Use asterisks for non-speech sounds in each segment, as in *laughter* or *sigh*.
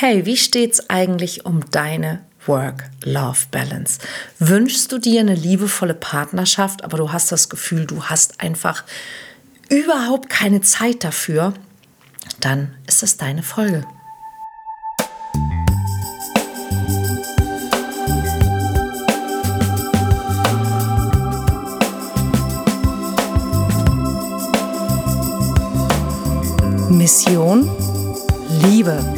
Hey, wie steht's eigentlich um deine Work-Love-Balance? Wünschst du dir eine liebevolle Partnerschaft, aber du hast das Gefühl, du hast einfach überhaupt keine Zeit dafür? Dann ist das deine Folge. Mission Liebe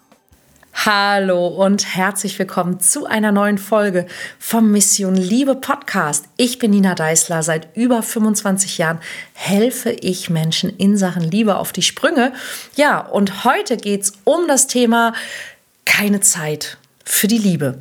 Hallo und herzlich willkommen zu einer neuen Folge vom Mission Liebe Podcast. Ich bin Nina Deißler. Seit über 25 Jahren helfe ich Menschen in Sachen Liebe auf die Sprünge. Ja, und heute geht es um das Thema keine Zeit für die Liebe.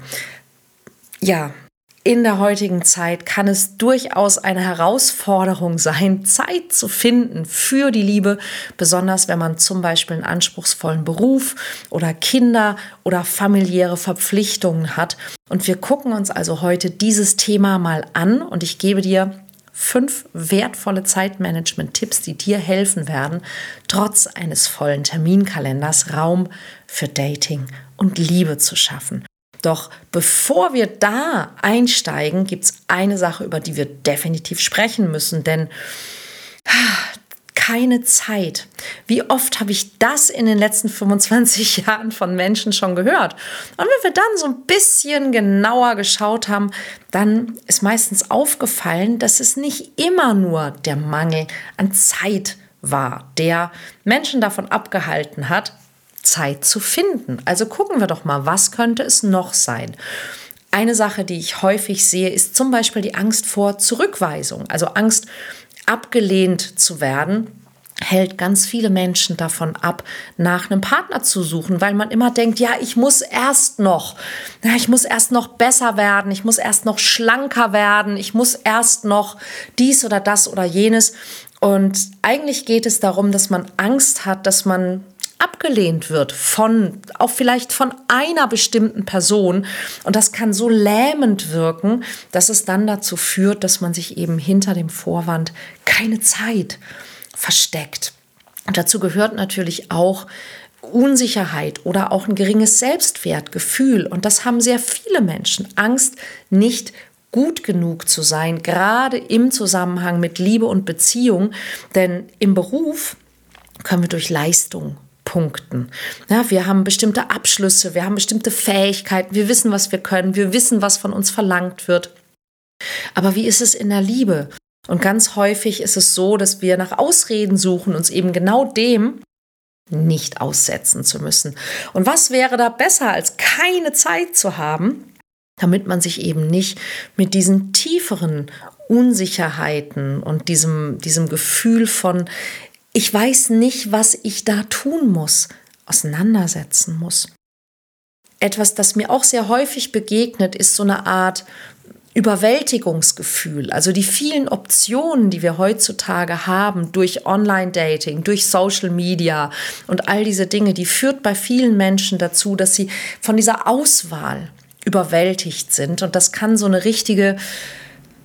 Ja, in der heutigen Zeit kann es durchaus eine Herausforderung sein, Zeit zu finden für die Liebe, besonders wenn man zum Beispiel einen anspruchsvollen Beruf oder Kinder oder familiäre Verpflichtungen hat. Und wir gucken uns also heute dieses Thema mal an und ich gebe dir fünf wertvolle Zeitmanagement-Tipps, die dir helfen werden, trotz eines vollen Terminkalenders Raum für Dating und Liebe zu schaffen. Doch bevor wir da einsteigen, gibt es eine Sache, über die wir definitiv sprechen müssen, denn *sighs* keine Zeit. Wie oft habe ich das in den letzten 25 *laughs* Jahren von Menschen schon gehört? Und wenn wir dann so ein bisschen genauer geschaut haben, dann ist meistens aufgefallen, dass es nicht immer nur der Mangel an Zeit war, der Menschen davon abgehalten hat, Zeit zu finden. Also gucken wir doch mal, was könnte es noch sein? Eine Sache, die ich häufig sehe, ist zum Beispiel die Angst vor Zurückweisung, also Angst, abgelehnt zu werden hält ganz viele Menschen davon ab, nach einem Partner zu suchen, weil man immer denkt, ja, ich muss erst noch, ich muss erst noch besser werden, ich muss erst noch schlanker werden, ich muss erst noch dies oder das oder jenes. Und eigentlich geht es darum, dass man Angst hat, dass man abgelehnt wird von, auch vielleicht von einer bestimmten Person. Und das kann so lähmend wirken, dass es dann dazu führt, dass man sich eben hinter dem Vorwand keine Zeit versteckt. Und dazu gehört natürlich auch Unsicherheit oder auch ein geringes Selbstwertgefühl. Und das haben sehr viele Menschen. Angst, nicht gut genug zu sein, gerade im Zusammenhang mit Liebe und Beziehung. Denn im Beruf können wir durch Leistung punkten. Ja, wir haben bestimmte Abschlüsse, wir haben bestimmte Fähigkeiten, wir wissen, was wir können, wir wissen, was von uns verlangt wird. Aber wie ist es in der Liebe? Und ganz häufig ist es so, dass wir nach Ausreden suchen, uns eben genau dem nicht aussetzen zu müssen. Und was wäre da besser, als keine Zeit zu haben, damit man sich eben nicht mit diesen tieferen Unsicherheiten und diesem, diesem Gefühl von, ich weiß nicht, was ich da tun muss, auseinandersetzen muss. Etwas, das mir auch sehr häufig begegnet, ist so eine Art Überwältigungsgefühl. Also die vielen Optionen, die wir heutzutage haben durch Online-Dating, durch Social Media und all diese Dinge, die führt bei vielen Menschen dazu, dass sie von dieser Auswahl überwältigt sind. Und das kann so eine richtige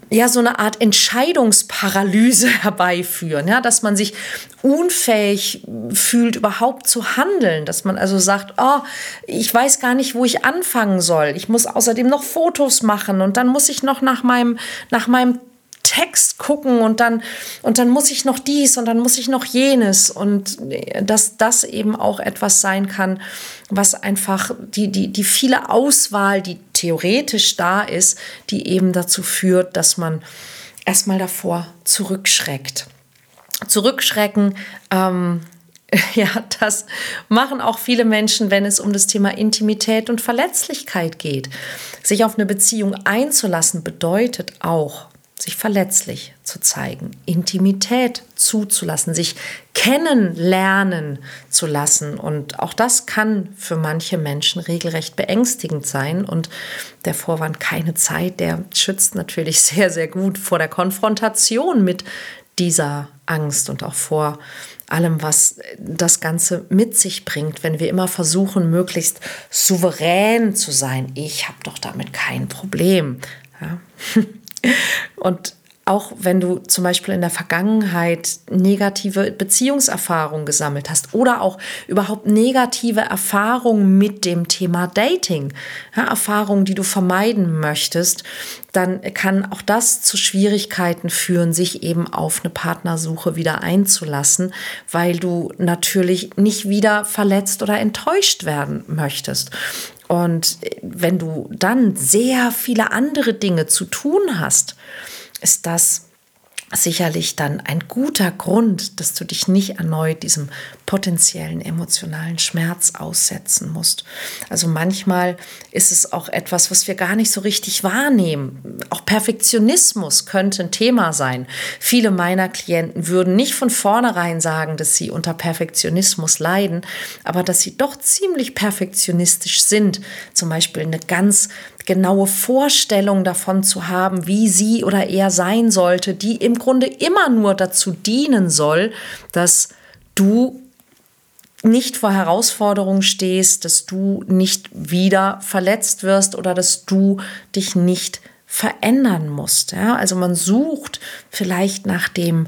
ja so eine Art Entscheidungsparalyse *laughs* herbeiführen, ja, dass man sich unfähig fühlt, überhaupt zu handeln, dass man also sagt, oh, ich weiß gar nicht, wo ich anfangen soll. Ich muss außerdem noch Fotos machen und dann muss ich noch nach meinem, nach meinem Text gucken und dann, und dann muss ich noch dies und dann muss ich noch jenes und dass das eben auch etwas sein kann, was einfach die, die, die viele Auswahl, die theoretisch da ist, die eben dazu führt, dass man erstmal davor zurückschreckt. Zurückschrecken, ähm, *laughs* ja, das machen auch viele Menschen, wenn es um das Thema Intimität und Verletzlichkeit geht. Sich auf eine Beziehung einzulassen bedeutet auch, sich verletzlich zu zeigen, Intimität zuzulassen, sich kennenlernen zu lassen. Und auch das kann für manche Menschen regelrecht beängstigend sein. Und der Vorwand keine Zeit, der schützt natürlich *laughs* sehr, sehr gut vor der Konfrontation mit dieser Angst und auch vor allem, was das Ganze mit sich bringt, wenn wir immer versuchen, möglichst souverän zu sein. Ich habe doch damit kein Problem. Ja. *laughs* Und auch wenn du zum Beispiel in der Vergangenheit negative Beziehungserfahrungen gesammelt hast oder auch überhaupt negative Erfahrungen mit dem Thema Dating, ja, Erfahrungen, die du vermeiden möchtest, dann kann auch das zu Schwierigkeiten führen, sich eben auf eine Partnersuche wieder einzulassen, weil du natürlich nicht wieder verletzt oder enttäuscht werden möchtest. Und wenn du dann sehr viele andere Dinge zu tun hast, ist das sicherlich dann ein guter Grund, dass du dich nicht erneut diesem potenziellen emotionalen Schmerz aussetzen musst. Also manchmal ist es auch etwas, was wir gar nicht so richtig wahrnehmen. Auch Perfektionismus könnte ein Thema sein. Viele meiner Klienten würden nicht von vornherein sagen, dass sie unter Perfektionismus leiden, aber dass sie doch ziemlich perfektionistisch sind. Zum Beispiel eine ganz genaue Vorstellung davon zu haben, wie sie oder er sein sollte, die im Grunde immer nur dazu dienen soll, dass du nicht vor Herausforderungen stehst, dass du nicht wieder verletzt wirst oder dass du dich nicht verändern musst. Ja? Also man sucht vielleicht nach dem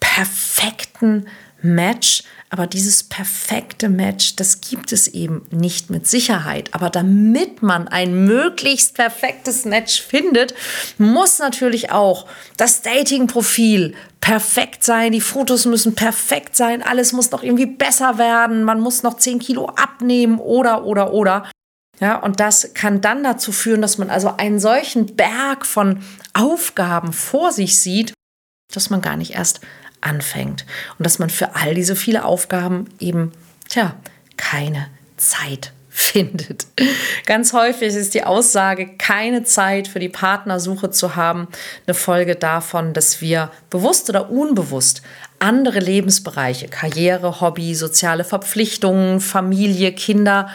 perfekten Match, aber dieses perfekte Match, das gibt es eben nicht mit Sicherheit. Aber damit man ein möglichst perfektes Match findet, muss natürlich auch das Dating-Profil perfekt sein, die Fotos müssen perfekt sein, alles muss noch irgendwie besser werden, man muss noch 10 Kilo abnehmen oder, oder, oder. Ja, und das kann dann dazu führen, dass man also einen solchen Berg von Aufgaben vor sich sieht, dass man gar nicht erst anfängt. Und dass man für all diese viele Aufgaben eben, tja, keine Zeit *laughs* findet. Ganz häufig ist die Aussage, keine Zeit für die Partnersuche zu haben, eine Folge davon, dass wir bewusst oder unbewusst andere Lebensbereiche, Karriere, Hobby, soziale Verpflichtungen, Familie, Kinder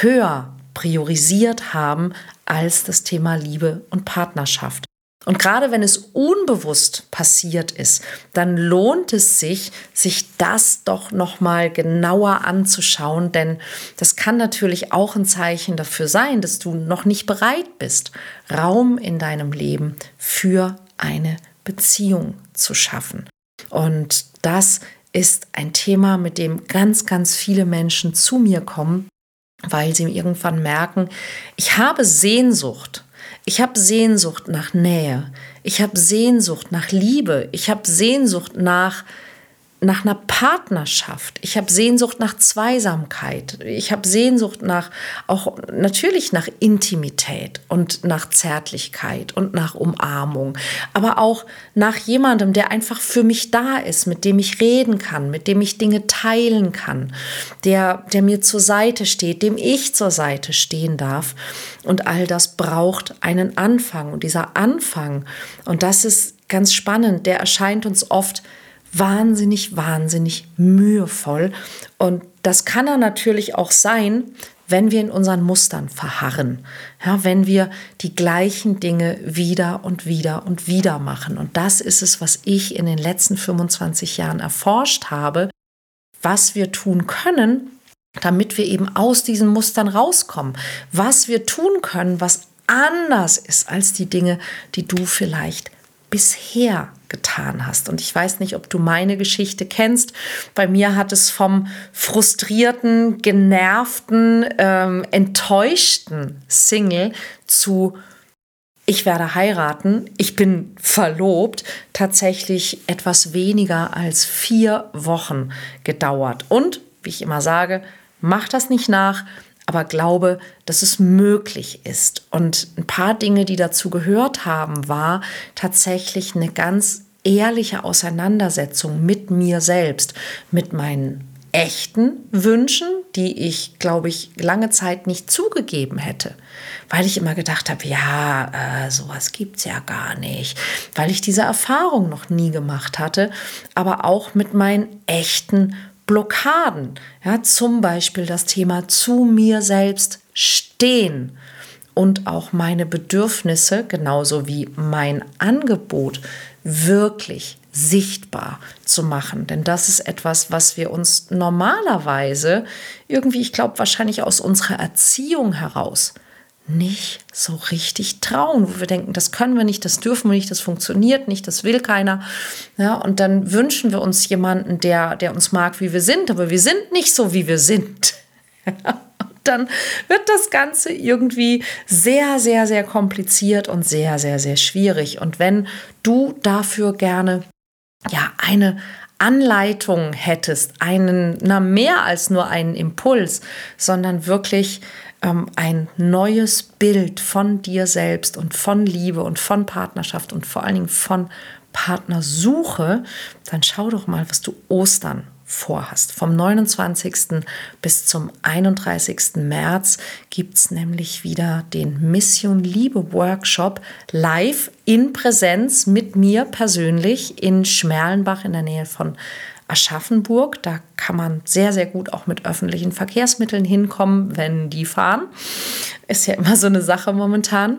höher priorisiert haben als das Thema Liebe und Partnerschaft. Und gerade wenn es unbewusst passiert ist, dann lohnt es sich, sich das doch noch mal genauer anzuschauen, denn das kann natürlich auch ein Zeichen dafür sein, dass du noch nicht bereit bist, Raum in deinem Leben für eine Beziehung zu schaffen. Und das ist ein Thema, mit dem ganz, ganz viele Menschen zu mir kommen, weil sie irgendwann merken, ich habe Sehnsucht ich habe Sehnsucht nach Nähe. Ich habe Sehnsucht nach Liebe. Ich habe Sehnsucht nach nach einer Partnerschaft. Ich habe Sehnsucht nach Zweisamkeit. Ich habe Sehnsucht nach auch natürlich nach Intimität und nach Zärtlichkeit und nach Umarmung, aber auch nach jemandem, der einfach für mich da ist, mit dem ich reden kann, mit dem ich Dinge teilen kann, der der mir zur Seite steht, dem ich zur Seite stehen darf. Und all das braucht einen Anfang und dieser Anfang und das ist ganz spannend, der erscheint uns oft wahnsinnig, wahnsinnig mühevoll. Und das kann er natürlich auch sein, wenn wir in unseren Mustern verharren, ja, wenn wir die gleichen Dinge wieder und wieder und wieder machen. Und das ist es, was ich in den letzten 25 Jahren erforscht habe, was wir tun können, damit wir eben aus diesen Mustern rauskommen, was wir tun können, was anders ist als die Dinge, die du vielleicht bisher getan hast. Und ich weiß nicht, ob du meine Geschichte kennst. Bei mir hat es vom frustrierten, genervten, ähm, enttäuschten Single zu ich werde heiraten, ich bin verlobt, tatsächlich etwas weniger als vier Wochen gedauert. Und, wie ich immer sage, mach das nicht nach, aber glaube, dass es möglich ist. Und ein paar Dinge, die dazu gehört haben, war tatsächlich eine ganz ehrliche Auseinandersetzung mit mir selbst, mit meinen echten Wünschen, die ich, glaube ich, lange Zeit nicht zugegeben hätte, weil ich immer gedacht habe, ja, äh, sowas gibt es ja gar nicht, weil ich diese Erfahrung noch nie gemacht hatte, aber auch mit meinen echten Blockaden. Ja, zum Beispiel das Thema zu mir selbst stehen und auch meine Bedürfnisse, genauso wie mein Angebot, wirklich sichtbar zu machen. Denn das ist etwas, was wir uns normalerweise irgendwie, ich glaube, wahrscheinlich aus unserer Erziehung heraus nicht so richtig trauen, wo wir denken, das können wir nicht, das dürfen wir nicht, das funktioniert nicht, das will keiner. Ja, und dann wünschen wir uns jemanden, der, der uns mag, wie wir sind, aber wir sind nicht so, wie wir sind. *laughs* dann wird das Ganze irgendwie sehr, sehr, sehr kompliziert und sehr, sehr, sehr schwierig. Und wenn du dafür gerne ja eine Anleitung hättest, einen, na mehr als nur einen Impuls, sondern wirklich ähm, ein neues Bild von dir selbst und von Liebe und von Partnerschaft und vor allen Dingen von Partnersuche, dann schau doch mal, was du Ostern vorhast. Vom 29. bis zum 31. März gibt es nämlich wieder den Mission Liebe Workshop live in Präsenz mit mir persönlich in Schmerlenbach in der Nähe von Aschaffenburg. Da kann man sehr, sehr gut auch mit öffentlichen Verkehrsmitteln hinkommen, wenn die fahren. Ist ja immer so eine Sache momentan.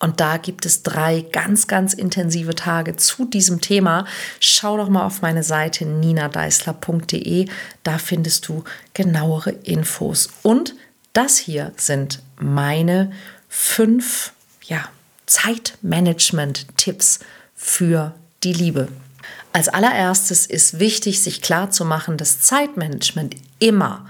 Und da gibt es drei ganz, ganz intensive Tage zu diesem Thema. Schau doch mal auf meine Seite ninadeisler.de. Da findest du genauere Infos. Und das hier sind meine fünf ja, Zeitmanagement-Tipps für die Liebe. Als allererstes ist wichtig, sich klar zu machen, dass Zeitmanagement immer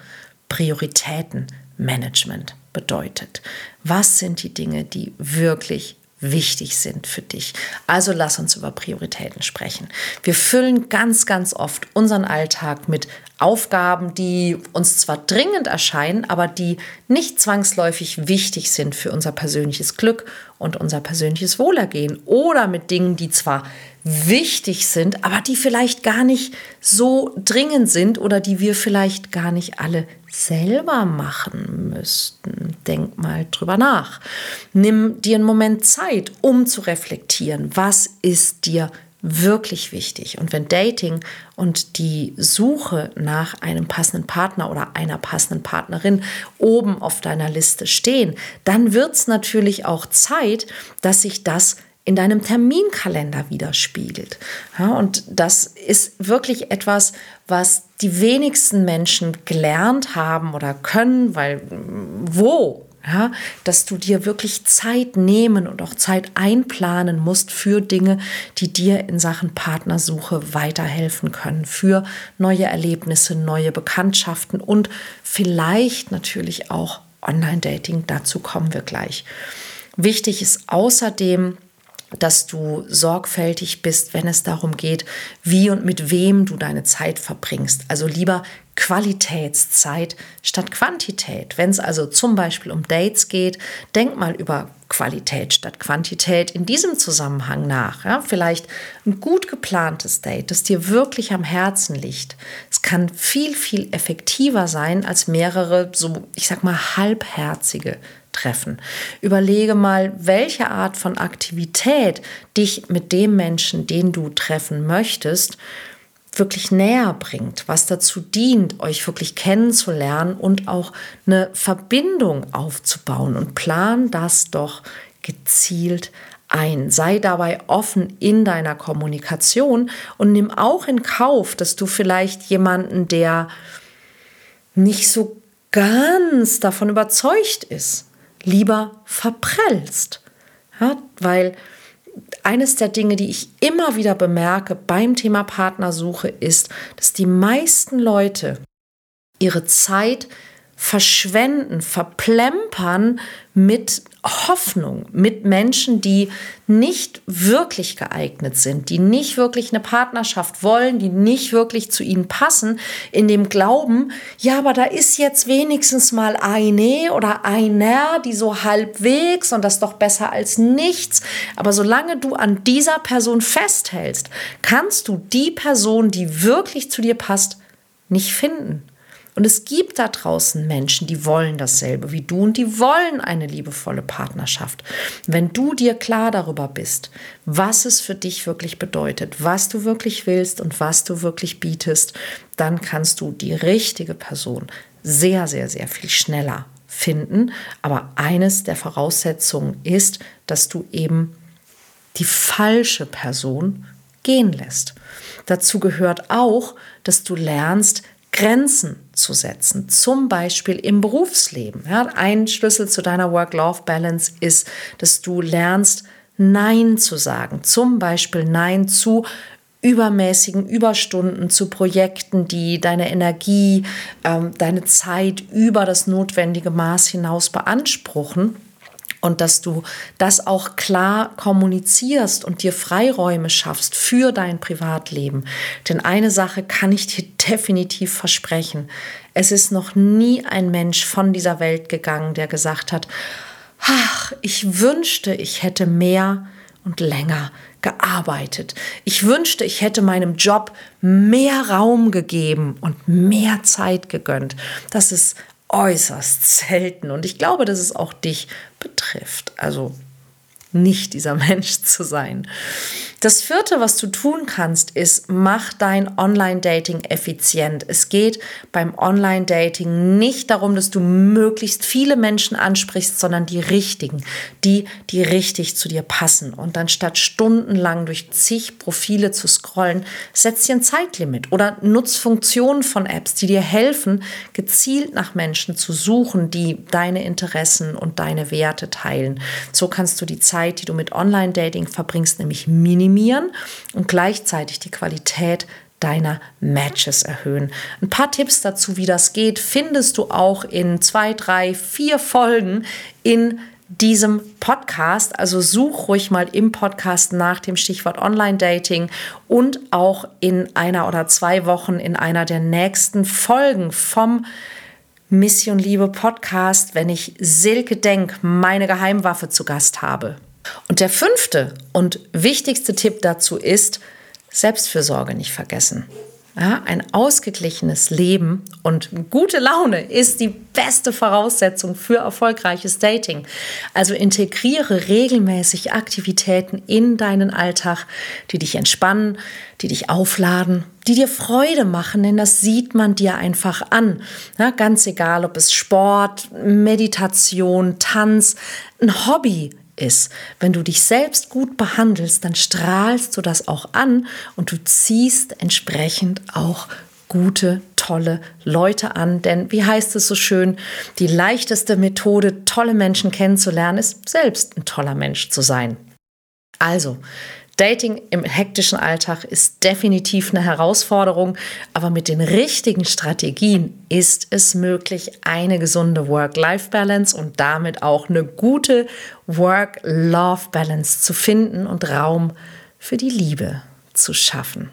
Prioritätenmanagement bedeutet. Was sind die Dinge, die wirklich wichtig sind für dich. Also lass uns über Prioritäten sprechen. Wir füllen ganz, ganz oft unseren Alltag mit Aufgaben, die uns zwar dringend erscheinen, aber die nicht zwangsläufig wichtig sind für unser persönliches Glück und unser persönliches Wohlergehen oder mit Dingen, die zwar wichtig sind, aber die vielleicht gar nicht so dringend sind oder die wir vielleicht gar nicht alle selber machen müssten. Denk mal drüber nach. Nimm dir einen Moment Zeit, um zu reflektieren, was ist dir wichtig wirklich wichtig. Und wenn Dating und die Suche nach einem passenden Partner oder einer passenden Partnerin oben auf deiner Liste stehen, dann wird es natürlich auch Zeit, dass sich das in deinem Terminkalender widerspiegelt. Ja, und das ist wirklich etwas, was die wenigsten Menschen gelernt haben oder können, weil wo ja, dass du dir wirklich Zeit nehmen und auch Zeit einplanen musst für Dinge, die dir in Sachen Partnersuche weiterhelfen können, für neue Erlebnisse, neue Bekanntschaften und vielleicht natürlich auch Online-Dating. Dazu kommen wir gleich. Wichtig ist außerdem, dass du sorgfältig bist, wenn es darum geht, wie und mit wem du deine Zeit verbringst. Also lieber Qualitätszeit statt Quantität. Wenn es also zum Beispiel um Dates geht, denk mal über Qualität statt Quantität in diesem Zusammenhang nach. Ja, vielleicht ein gut geplantes Date, das dir wirklich am Herzen liegt. Es kann viel, viel effektiver sein als mehrere, so ich sag mal, halbherzige treffen. Überlege mal, welche Art von Aktivität dich mit dem Menschen, den du treffen möchtest, wirklich näher bringt, was dazu dient, euch wirklich kennenzulernen und auch eine Verbindung aufzubauen. Und plan das doch gezielt ein. Sei dabei offen in deiner Kommunikation und nimm auch in Kauf, dass du vielleicht jemanden, der nicht so ganz davon überzeugt ist, lieber verprellst. Ja, weil eines der Dinge, die ich immer wieder bemerke beim Thema Partnersuche, ist, dass die meisten Leute ihre Zeit verschwenden, verplempern mit Hoffnung, mit Menschen, die nicht wirklich geeignet sind, die nicht wirklich eine Partnerschaft wollen, die nicht wirklich zu ihnen passen, in dem Glauben, ja, aber da ist jetzt wenigstens mal eine oder einer, die so halbwegs und das doch besser als nichts. Aber solange du an dieser Person festhältst, kannst du die Person, die wirklich zu dir passt, nicht finden. Und es gibt da draußen Menschen, die wollen dasselbe wie du und die wollen eine liebevolle Partnerschaft. Wenn du dir klar darüber bist, was es für dich wirklich bedeutet, was du wirklich willst und was du wirklich bietest, dann kannst du die richtige Person sehr, sehr, sehr viel schneller finden. Aber eines der Voraussetzungen ist, dass du eben die falsche Person gehen lässt. Dazu gehört auch, dass du lernst, Grenzen zu setzen, zum Beispiel im Berufsleben. Ja, ein Schlüssel zu deiner Work-Life-Balance ist, dass du lernst, Nein zu sagen. Zum Beispiel Nein zu übermäßigen Überstunden, zu Projekten, die deine Energie, ähm, deine Zeit über das notwendige Maß hinaus beanspruchen und dass du das auch klar kommunizierst und dir Freiräume schaffst für dein Privatleben. Denn eine Sache kann ich dir *laughs* definitiv versprechen. Es ist noch nie ein Mensch von dieser Welt gegangen, der gesagt hat, ach, ich wünschte, ich hätte mehr und länger gearbeitet. Ich wünschte, ich hätte meinem Job mehr Raum gegeben und mehr Zeit gegönnt. Das ist äußerst selten und ich glaube, dass es auch dich betrifft. Also nicht dieser *laughs* Mensch zu sein. Das vierte, was du tun kannst, ist, mach dein Online-Dating effizient. Es geht beim Online-Dating nicht darum, dass du möglichst viele Menschen ansprichst, sondern die richtigen, die, die richtig zu dir passen. Und dann statt stundenlang durch zig Profile zu scrollen, setz dir ein Zeitlimit oder nutz Funktionen von Apps, die dir helfen, gezielt nach Menschen zu suchen, die deine Interessen und deine Werte teilen. So kannst du die Zeit, die du mit Online-Dating verbringst, nämlich minimieren minimieren und gleichzeitig die Qualität deiner Matches erhöhen. Ein paar Tipps dazu, wie das geht, findest du auch in zwei, drei, vier Folgen in diesem Podcast. Also such ruhig mal im Podcast nach dem Stichwort Online-Dating und auch in einer oder zwei Wochen in einer der nächsten Folgen vom Mission Liebe Podcast, wenn ich Silke Denk, meine Geheimwaffe, zu Gast habe. Und der fünfte und wichtigste Tipp dazu ist, Selbstfürsorge nicht vergessen. Ja, ein ausgeglichenes Leben und gute Laune ist die beste Voraussetzung für erfolgreiches Dating. Also integriere regelmäßig Aktivitäten in deinen Alltag, die dich entspannen, die dich aufladen, die dir Freude machen, denn das sieht man dir einfach an. Ja, ganz egal, ob es Sport, Meditation, Tanz, ein Hobby ist. Wenn du dich selbst gut behandelst, dann strahlst du das auch an und du ziehst entsprechend auch gute, tolle Leute an. Denn wie heißt es so schön, die leichteste Methode, tolle Menschen kennenzulernen, ist selbst ein toller Mensch zu sein. Also, Dating im hektischen Alltag ist definitiv eine Herausforderung, aber mit den richtigen Strategien ist es möglich, eine gesunde Work-Life-Balance und damit auch eine gute Work-Love-Balance zu finden und Raum für die Liebe zu schaffen.